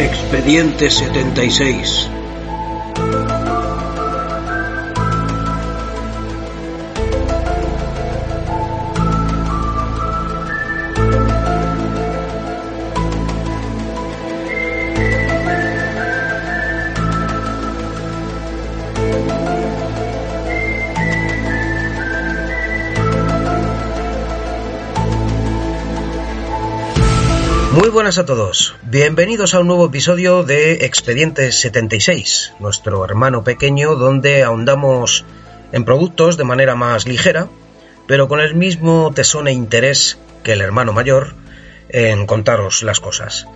Expediente 76. Muy buenas a todos, bienvenidos a un nuevo episodio de Expediente 76, nuestro hermano pequeño donde ahondamos en productos de manera más ligera, pero con el mismo tesón e interés que el hermano mayor en contaros las cosas.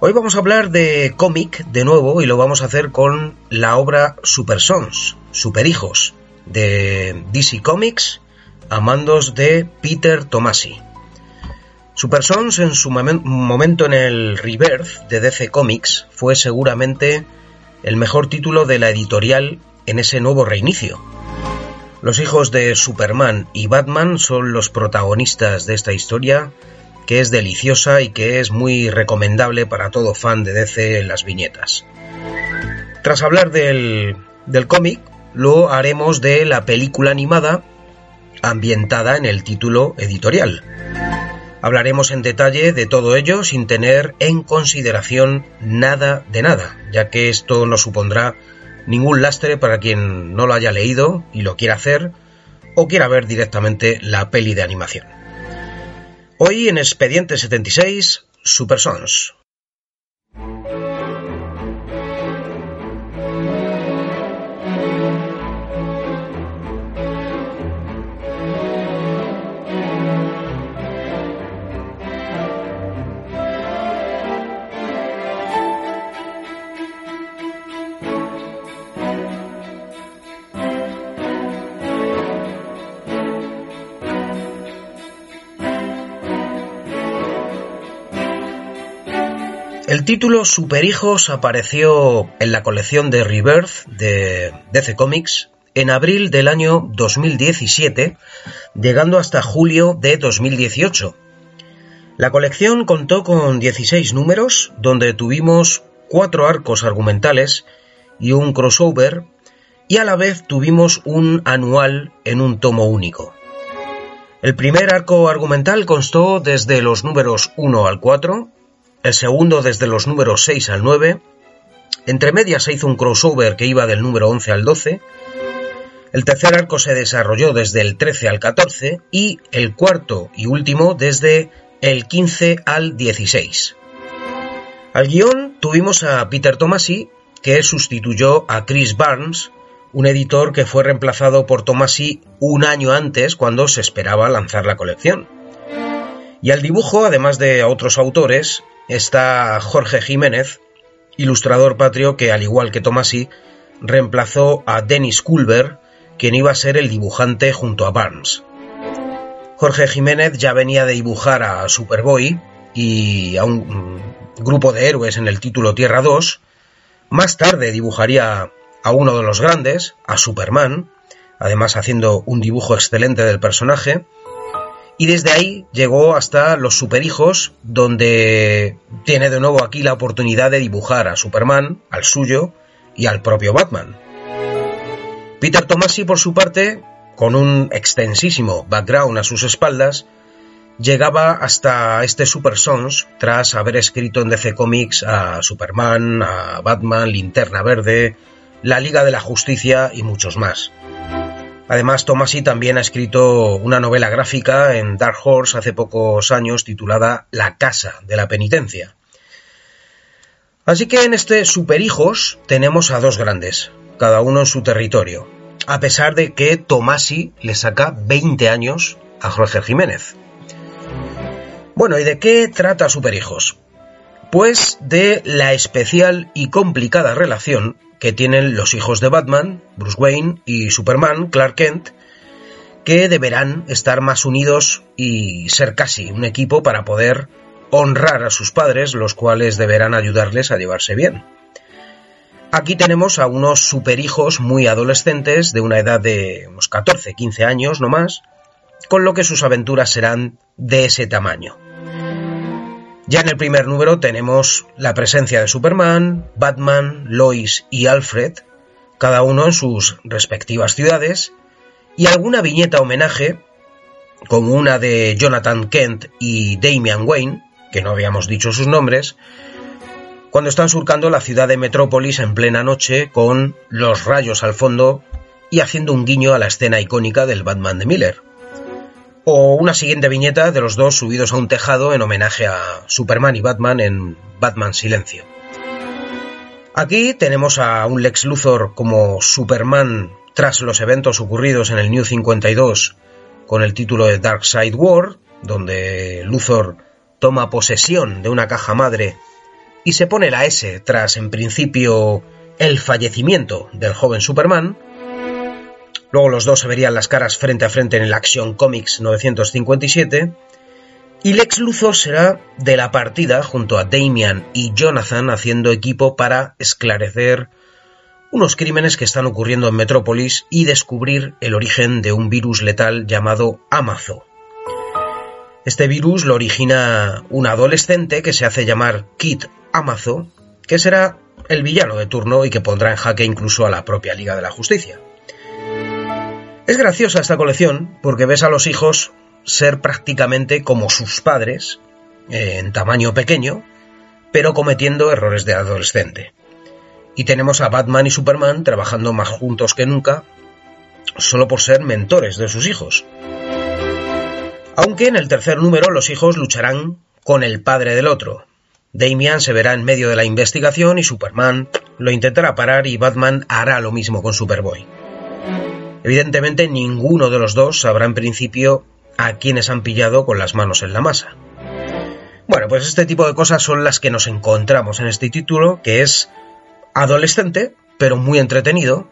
Hoy vamos a hablar de cómic de nuevo y lo vamos a hacer con la obra Super Sons, Super Hijos, de DC Comics a mandos de Peter Tomasi. Super Sons en su momento en el Rebirth de DC Comics fue seguramente el mejor título de la editorial en ese nuevo reinicio. Los hijos de Superman y Batman son los protagonistas de esta historia que es deliciosa y que es muy recomendable para todo fan de DC en las viñetas. Tras hablar del, del cómic, lo haremos de la película animada ambientada en el título editorial. Hablaremos en detalle de todo ello sin tener en consideración nada de nada, ya que esto no supondrá ningún lastre para quien no lo haya leído y lo quiera hacer o quiera ver directamente la peli de animación. Hoy en Expediente 76, Super Sons. El título Superhijos apareció en la colección de Rebirth de DC Comics en abril del año 2017, llegando hasta julio de 2018. La colección contó con 16 números, donde tuvimos cuatro arcos argumentales y un crossover, y a la vez tuvimos un anual en un tomo único. El primer arco argumental constó desde los números 1 al 4, el segundo desde los números 6 al 9, entre medias se hizo un crossover que iba del número 11 al 12, el tercer arco se desarrolló desde el 13 al 14 y el cuarto y último desde el 15 al 16. Al guion tuvimos a Peter Tomasi, que sustituyó a Chris Barnes, un editor que fue reemplazado por Tomasi un año antes cuando se esperaba lanzar la colección. Y al dibujo, además de otros autores, está Jorge Jiménez, ilustrador patrio que, al igual que Tomasi, reemplazó a Dennis Culver, quien iba a ser el dibujante junto a Barnes. Jorge Jiménez ya venía de dibujar a Superboy y a un grupo de héroes en el título Tierra 2. Más tarde dibujaría a uno de los grandes, a Superman, además haciendo un dibujo excelente del personaje. Y desde ahí llegó hasta Los Superhijos, donde tiene de nuevo aquí la oportunidad de dibujar a Superman, al suyo y al propio Batman. Peter Tomasi, por su parte, con un extensísimo background a sus espaldas, llegaba hasta este Super Sons tras haber escrito en DC Comics a Superman, a Batman, Linterna Verde, la Liga de la Justicia y muchos más. Además, Tomasi también ha escrito una novela gráfica en Dark Horse hace pocos años titulada La Casa de la Penitencia. Así que en este Superhijos tenemos a dos grandes, cada uno en su territorio, a pesar de que Tomasi le saca 20 años a Jorge Jiménez. Bueno, ¿y de qué trata Superhijos? Pues de la especial y complicada relación que tienen los hijos de Batman, Bruce Wayne y Superman, Clark Kent, que deberán estar más unidos y ser casi un equipo para poder honrar a sus padres, los cuales deberán ayudarles a llevarse bien. Aquí tenemos a unos superhijos muy adolescentes de una edad de unos 14, 15 años no más, con lo que sus aventuras serán de ese tamaño. Ya en el primer número tenemos la presencia de Superman, Batman, Lois y Alfred, cada uno en sus respectivas ciudades, y alguna viñeta homenaje, como una de Jonathan Kent y Damian Wayne, que no habíamos dicho sus nombres, cuando están surcando la ciudad de Metrópolis en plena noche con los rayos al fondo y haciendo un guiño a la escena icónica del Batman de Miller. O una siguiente viñeta de los dos subidos a un tejado en homenaje a Superman y Batman en Batman Silencio. Aquí tenemos a un Lex Luthor como Superman tras los eventos ocurridos en el New 52 con el título de Dark Side War, donde Luthor toma posesión de una caja madre y se pone la S tras, en principio, el fallecimiento del joven Superman. Luego los dos se verían las caras frente a frente en el Action Comics 957. Y Lex Luthor será de la partida junto a Damian y Jonathan haciendo equipo para esclarecer unos crímenes que están ocurriendo en Metrópolis y descubrir el origen de un virus letal llamado Amazo. Este virus lo origina un adolescente que se hace llamar Kit Amazo, que será el villano de turno y que pondrá en jaque incluso a la propia Liga de la Justicia. Es graciosa esta colección porque ves a los hijos ser prácticamente como sus padres, eh, en tamaño pequeño, pero cometiendo errores de adolescente. Y tenemos a Batman y Superman trabajando más juntos que nunca, solo por ser mentores de sus hijos. Aunque en el tercer número los hijos lucharán con el padre del otro. Damian se verá en medio de la investigación y Superman lo intentará parar y Batman hará lo mismo con Superboy. Evidentemente ninguno de los dos sabrá en principio a quienes han pillado con las manos en la masa. Bueno, pues este tipo de cosas son las que nos encontramos en este título, que es adolescente, pero muy entretenido,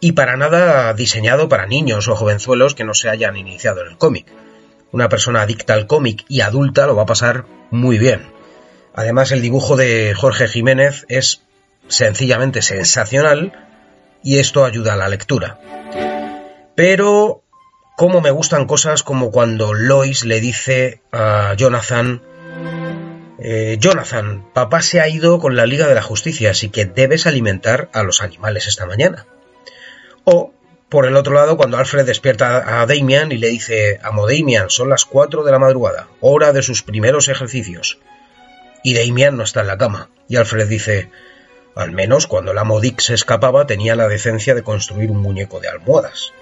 y para nada diseñado para niños o jovenzuelos que no se hayan iniciado en el cómic una persona adicta al cómic y adulta lo va a pasar muy bien. Además, el dibujo de Jorge Jiménez es sencillamente sensacional y esto ayuda a la lectura. Pero, como me gustan cosas como cuando Lois le dice a Jonathan, eh, Jonathan, papá se ha ido con la Liga de la Justicia, así que debes alimentar a los animales esta mañana. O por el otro lado, cuando Alfred despierta a Damian y le dice, amo Damian, son las 4 de la madrugada, hora de sus primeros ejercicios. Y Damian no está en la cama. Y Alfred dice, al menos cuando el amo Dick se escapaba tenía la decencia de construir un muñeco de almohadas.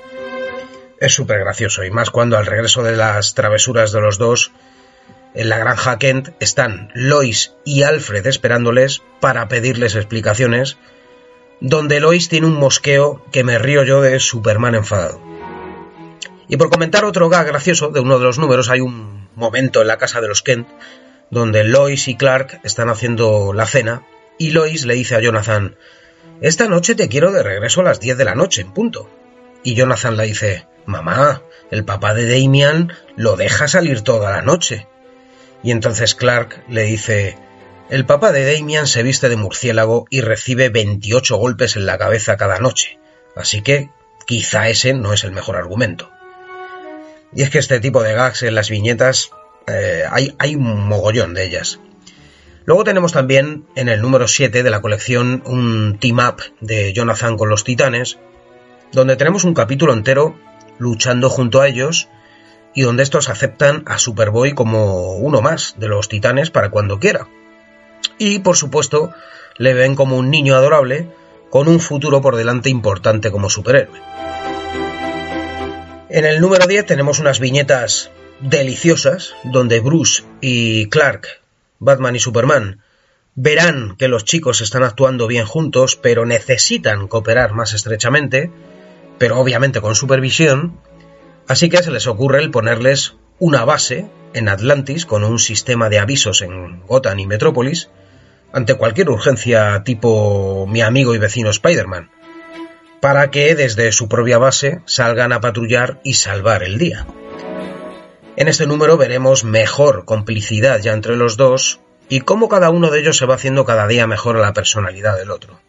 Es súper gracioso, y más cuando al regreso de las travesuras de los dos, en la granja Kent están Lois y Alfred esperándoles para pedirles explicaciones donde Lois tiene un mosqueo que me río yo de Superman enfadado. Y por comentar otro gag gracioso de uno de los números, hay un momento en la casa de los Kent donde Lois y Clark están haciendo la cena y Lois le dice a Jonathan, esta noche te quiero de regreso a las 10 de la noche, en punto. Y Jonathan le dice, mamá, el papá de Damian lo deja salir toda la noche. Y entonces Clark le dice, el papá de Damian se viste de murciélago y recibe 28 golpes en la cabeza cada noche, así que quizá ese no es el mejor argumento. Y es que este tipo de gags en las viñetas eh, hay, hay un mogollón de ellas. Luego tenemos también en el número 7 de la colección un team-up de Jonathan con los titanes, donde tenemos un capítulo entero luchando junto a ellos y donde estos aceptan a Superboy como uno más de los titanes para cuando quiera y, por supuesto, le ven como un niño adorable con un futuro por delante importante como superhéroe. En el número 10 tenemos unas viñetas deliciosas donde Bruce y Clark, Batman y Superman, verán que los chicos están actuando bien juntos, pero necesitan cooperar más estrechamente, pero obviamente con supervisión, así que se les ocurre el ponerles una base en Atlantis con un sistema de avisos en Gotham y Metrópolis, ante cualquier urgencia tipo mi amigo y vecino Spider-Man, para que desde su propia base salgan a patrullar y salvar el día. En este número veremos mejor complicidad ya entre los dos y cómo cada uno de ellos se va haciendo cada día mejor a la personalidad del otro.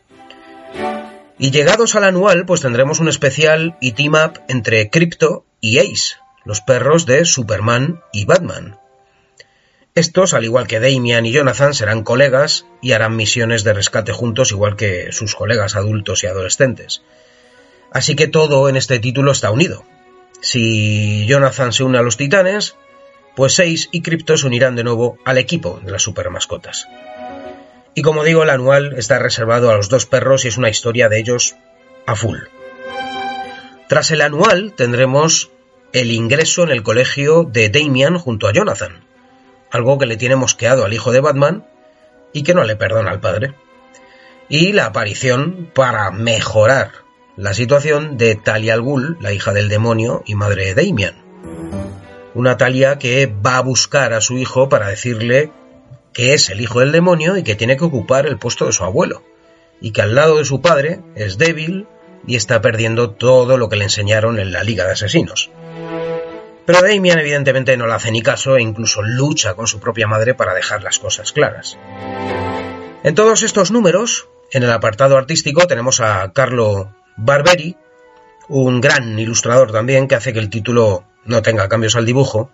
Y llegados al anual, pues tendremos un especial y team up entre Crypto y Ace, los perros de Superman y Batman. Estos, al igual que Damian y Jonathan, serán colegas y harán misiones de rescate juntos, igual que sus colegas adultos y adolescentes. Así que todo en este título está unido. Si Jonathan se une a los titanes, pues Ace y Crypto se unirán de nuevo al equipo de las supermascotas. Y como digo, el anual está reservado a los dos perros y es una historia de ellos a full. Tras el anual tendremos el ingreso en el colegio de Damian junto a Jonathan, algo que le tiene mosqueado al hijo de Batman y que no le perdona al padre. Y la aparición para mejorar la situación de Talia al Ghul, la hija del demonio y madre de Damian. Una Talia que va a buscar a su hijo para decirle que es el hijo del demonio y que tiene que ocupar el puesto de su abuelo, y que al lado de su padre es débil y está perdiendo todo lo que le enseñaron en la Liga de Asesinos. Pero Damian evidentemente no le hace ni caso e incluso lucha con su propia madre para dejar las cosas claras. En todos estos números, en el apartado artístico tenemos a Carlo Barberi, un gran ilustrador también que hace que el título no tenga cambios al dibujo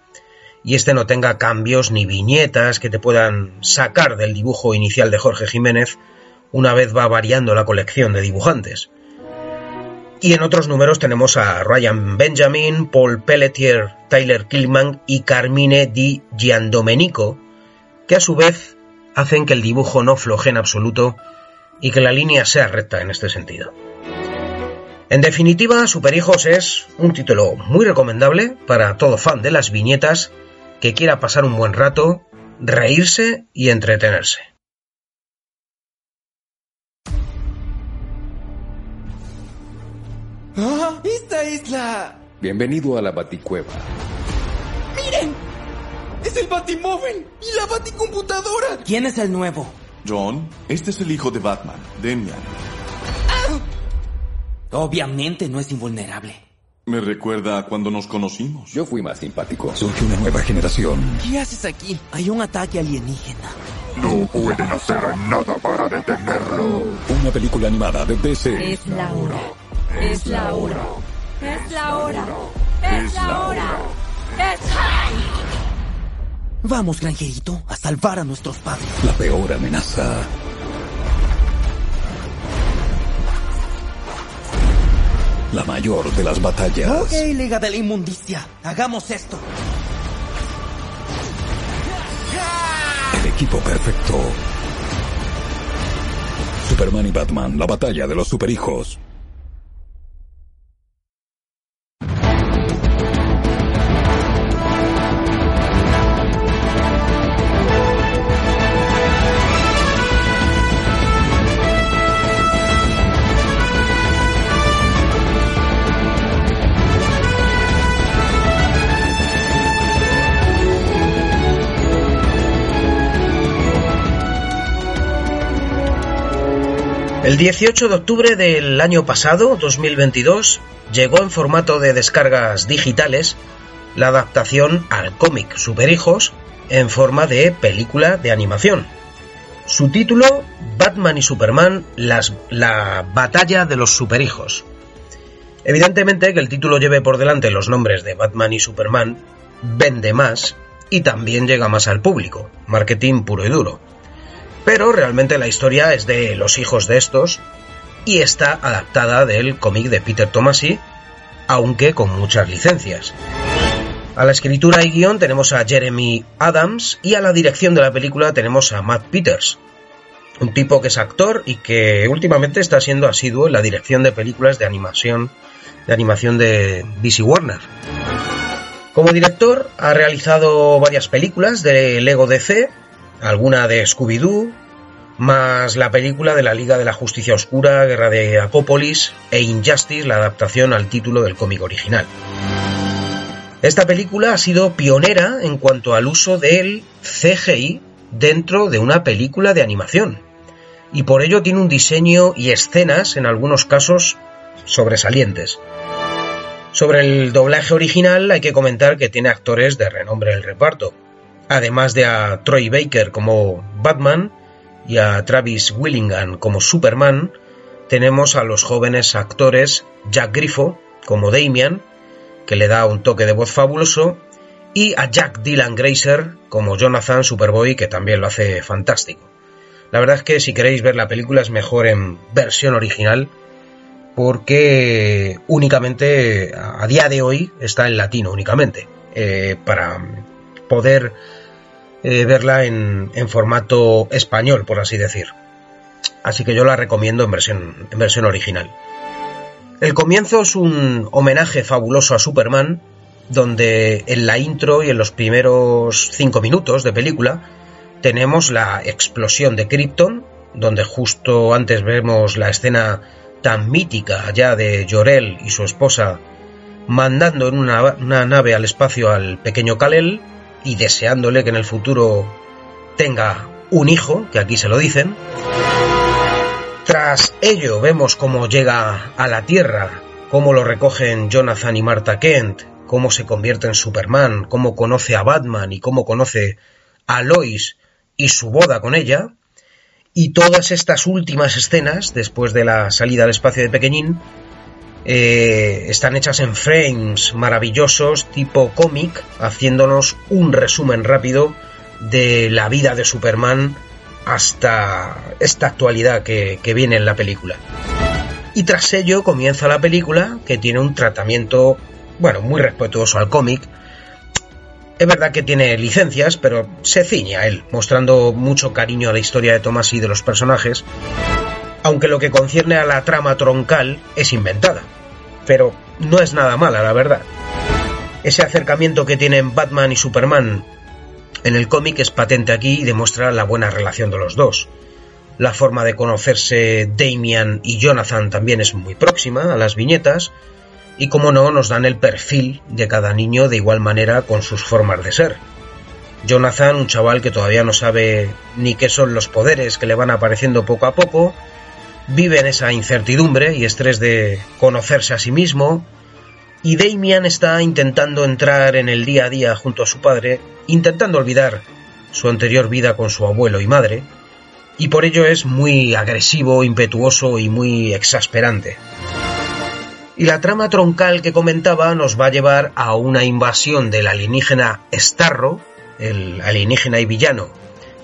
y este no tenga cambios ni viñetas que te puedan sacar del dibujo inicial de Jorge Jiménez una vez va variando la colección de dibujantes. Y en otros números tenemos a Ryan Benjamin, Paul Pelletier, Tyler Killman y Carmine Di Giandomenico, que a su vez hacen que el dibujo no floje en absoluto y que la línea sea recta en este sentido. En definitiva, Superhijos es un título muy recomendable para todo fan de las viñetas que quiera pasar un buen rato, reírse y entretenerse. ¡Ah! ¡Esta es la... Bienvenido a la Baticueva. ¡Miren! ¡Es el Batimóvil! ¡Y la Baticomputadora! ¿Quién es el nuevo? John, este es el hijo de Batman, Demian. Obviamente no es invulnerable. Me recuerda a cuando nos conocimos. Yo fui más simpático. Surge una nueva generación. ¿Qué haces aquí? Hay un ataque alienígena. No pueden hacer nada para detenerlo. Una película animada de DC. Es la hora. Es la hora. Es la hora. Es la hora. Es Vamos, granjerito, a salvar a nuestros padres. La peor amenaza. La mayor de las batallas. Ok, Liga de la Inmundicia, hagamos esto. El equipo perfecto. Superman y Batman, la batalla de los superhijos. El 18 de octubre del año pasado, 2022, llegó en formato de descargas digitales la adaptación al cómic Superhijos en forma de película de animación. Su título, Batman y Superman, la batalla de los superhijos. Evidentemente que el título lleve por delante los nombres de Batman y Superman vende más y también llega más al público, marketing puro y duro pero realmente la historia es de los hijos de estos y está adaptada del cómic de Peter Tomasi, aunque con muchas licencias. A la escritura y guion tenemos a Jeremy Adams y a la dirección de la película tenemos a Matt Peters, un tipo que es actor y que últimamente está siendo asiduo en la dirección de películas de animación de animación de DC Warner. Como director ha realizado varias películas de Lego DC, alguna de Scooby-Doo, más la película de la Liga de la Justicia Oscura, Guerra de Apópolis e Injustice, la adaptación al título del cómic original. Esta película ha sido pionera en cuanto al uso del CGI dentro de una película de animación. Y por ello tiene un diseño y escenas, en algunos casos, sobresalientes. Sobre el doblaje original hay que comentar que tiene actores de renombre en el reparto, además de a Troy Baker como Batman y a Travis Willingham como Superman, tenemos a los jóvenes actores Jack Griffo como Damian, que le da un toque de voz fabuloso, y a Jack Dylan Grazer como Jonathan Superboy, que también lo hace fantástico. La verdad es que si queréis ver la película es mejor en versión original, porque únicamente a día de hoy está en latino únicamente, eh, para poder eh, verla en, formato español, por así decir. Así que yo la recomiendo en versión, en versión original. El comienzo es un homenaje fabuloso a Superman, donde en la intro y en los primeros cinco minutos de película tenemos la explosión de Krypton, donde justo antes vemos la escena tan mítica ya de Jorel y su esposa mandando en una, una nave al espacio al pequeño Kal-El y deseándole que en el futuro tenga un hijo, que aquí se lo dicen. Tras ello vemos cómo llega a la Tierra, cómo lo recogen Jonathan y Martha Kent, cómo se convierte en Superman, cómo conoce a Batman y cómo conoce a Lois y su boda con ella. Y todas estas últimas escenas, después de la salida al espacio de Pequeñín, eh, están hechas en frames maravillosos, tipo cómic, haciéndonos un resumen rápido de la vida de Superman hasta esta actualidad que, que viene en la película. Y tras ello comienza la película que tiene un tratamiento, bueno, muy respetuoso al cómic. Es verdad que tiene licencias, pero se ciña a él, mostrando mucho cariño a la historia de Thomas y de los personajes, aunque lo que concierne a la trama troncal es inventada. Pero no es nada mala, la verdad. Ese acercamiento que tienen Batman y Superman en el cómic es patente aquí y demuestra la buena relación de los dos. La forma de conocerse Damian y Jonathan también es muy próxima a las viñetas, y como no, nos dan el perfil de cada niño de igual manera con sus formas de ser. Jonathan, un chaval que todavía no sabe ni qué son los poderes que le van apareciendo poco a poco, vive en esa incertidumbre y estrés de conocerse a sí mismo, y Damian está intentando entrar en el día a día junto a su padre, intentando olvidar su anterior vida con su abuelo y madre, y por ello es muy agresivo, impetuoso y muy exasperante. Y la trama troncal que comentaba nos va a llevar a una invasión del alienígena Starro, el alienígena y villano,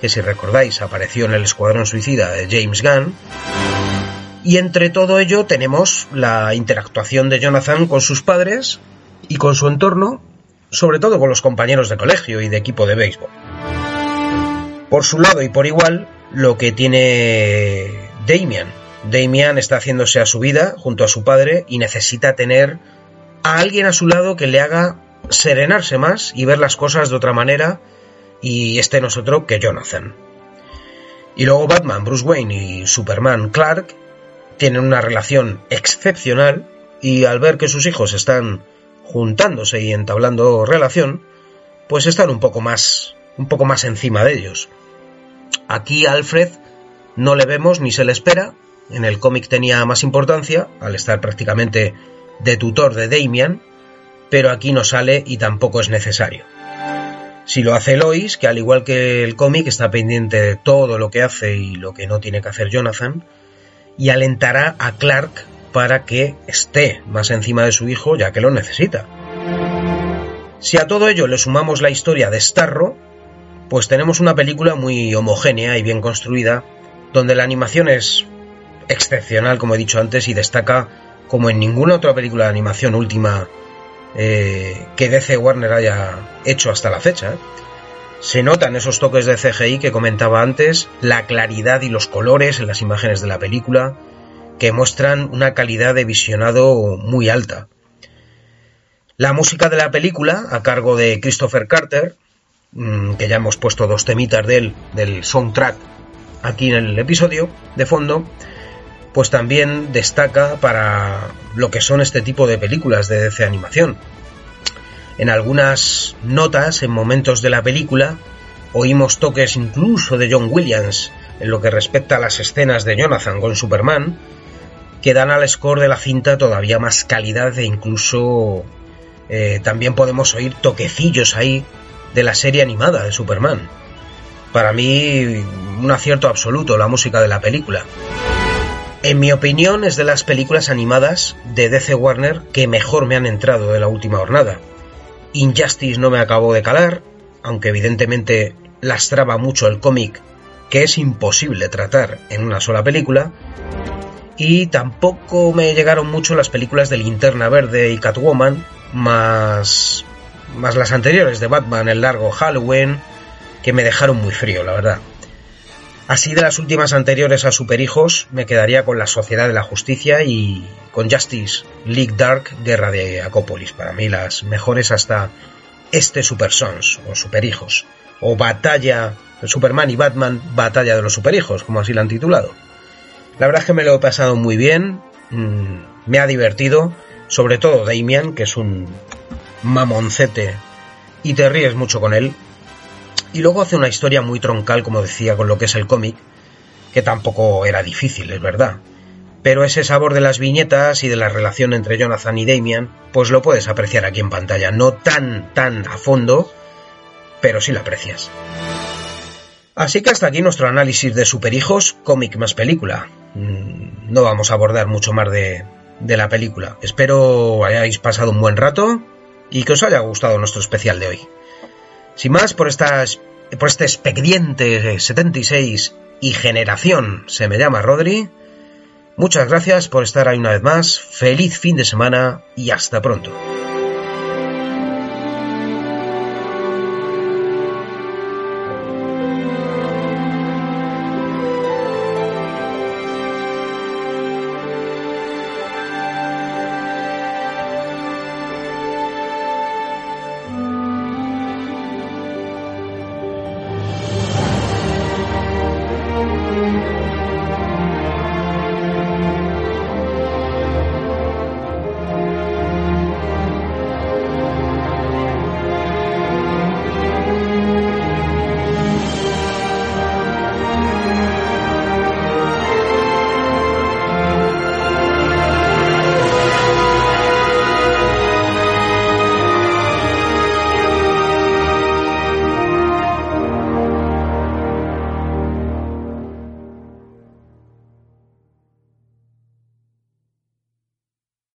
que si recordáis apareció en el Escuadrón Suicida de James Gunn, y entre todo ello tenemos la interactuación de Jonathan con sus padres y con su entorno, sobre todo con los compañeros de colegio y de equipo de béisbol. Por su lado y por igual, lo que tiene Damian. Damian está haciéndose a su vida junto a su padre y necesita tener a alguien a su lado que le haga serenarse más y ver las cosas de otra manera y este no es otro que Jonathan. Y luego Batman, Bruce Wayne y Superman Clark tienen una relación excepcional y al ver que sus hijos están juntándose y entablando relación, pues están un poco más un poco más encima de ellos. Aquí Alfred no le vemos ni se le espera, en el cómic tenía más importancia al estar prácticamente de tutor de Damian, pero aquí no sale y tampoco es necesario. Si lo hace Lois, que al igual que el cómic está pendiente de todo lo que hace y lo que no tiene que hacer Jonathan, y alentará a Clark para que esté más encima de su hijo ya que lo necesita. Si a todo ello le sumamos la historia de Starro, pues tenemos una película muy homogénea y bien construida, donde la animación es excepcional, como he dicho antes, y destaca como en ninguna otra película de animación última eh, que DC Warner haya hecho hasta la fecha. Se notan esos toques de CGI que comentaba antes, la claridad y los colores en las imágenes de la película, que muestran una calidad de visionado muy alta. La música de la película, a cargo de Christopher Carter, mm, que ya hemos puesto dos temitas de él, del soundtrack, aquí en el episodio de fondo, pues también destaca para lo que son este tipo de películas de DC animación en algunas notas, en momentos de la película, Oímos toques incluso de John Williams en lo que respecta a las escenas de Jonathan con Superman, que dan al score de la cinta todavía más calidad e incluso eh, también podemos oír toquecillos ahí de la serie animada de Superman. Para mí, un acierto absoluto la música de la película. En mi opinión, es de las películas animadas de DC Warner que mejor me han entrado de la última jornada. Injustice no me acabó de calar, aunque evidentemente lastraba mucho el cómic que es imposible tratar en una sola película, y tampoco me llegaron mucho las películas de Linterna Verde y Catwoman, más, más las anteriores de Batman, el largo Halloween, que me dejaron muy frío, la verdad. Así de las últimas anteriores a Superhijos, me quedaría con La Sociedad de la Justicia y con Justice League Dark, Guerra de Acópolis. Para mí las mejores hasta este Super Sons o Superhijos. O Batalla, Superman y Batman, Batalla de los Superhijos, como así la han titulado. La verdad es que me lo he pasado muy bien, mm, me ha divertido, sobre todo Damian, que es un mamoncete y te ríes mucho con él. Y luego hace una historia muy troncal, como decía, con lo que es el cómic, que tampoco era difícil, es verdad. Pero ese sabor de las viñetas y de la relación entre Jonathan y Damian, pues lo puedes apreciar aquí en pantalla. No tan, tan a fondo, pero sí lo aprecias. Así que hasta aquí nuestro análisis de Superhijos, cómic más película. Mm, no vamos a abordar mucho más de, de la película. Espero hayáis pasado un buen rato y que os haya gustado nuestro especial de hoy. Sin más, por, por este expediente 76 y generación se me llama Rodri. Muchas gracias por estar ahí una vez más, feliz fin de semana y hasta pronto.